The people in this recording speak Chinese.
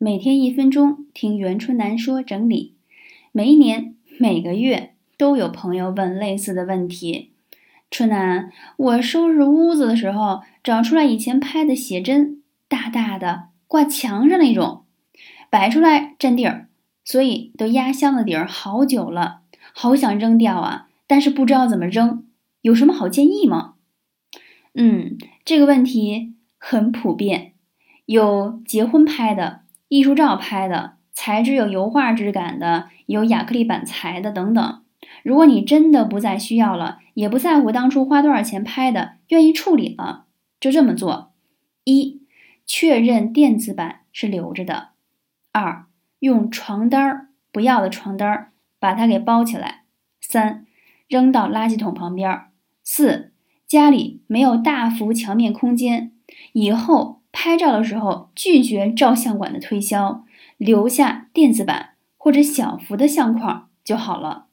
每天一分钟听袁春楠说整理。每一年每个月都有朋友问类似的问题。春楠，我收拾屋子的时候找出来以前拍的写真，大大的挂墙上那种，摆出来占地儿，所以都压箱子底儿好久了，好想扔掉啊，但是不知道怎么扔，有什么好建议吗？嗯，这个问题很普遍，有结婚拍的、艺术照拍的、材质有油画质感的、有亚克力板材的等等。如果你真的不再需要了，也不在乎当初花多少钱拍的，愿意处理了，就这么做：一、确认电子版是留着的；二、用床单儿不要的床单儿把它给包起来；三、扔到垃圾桶旁边；四、家里没有大幅墙面空间，以后拍照的时候拒绝照相馆的推销，留下电子版或者小幅的相框就好了。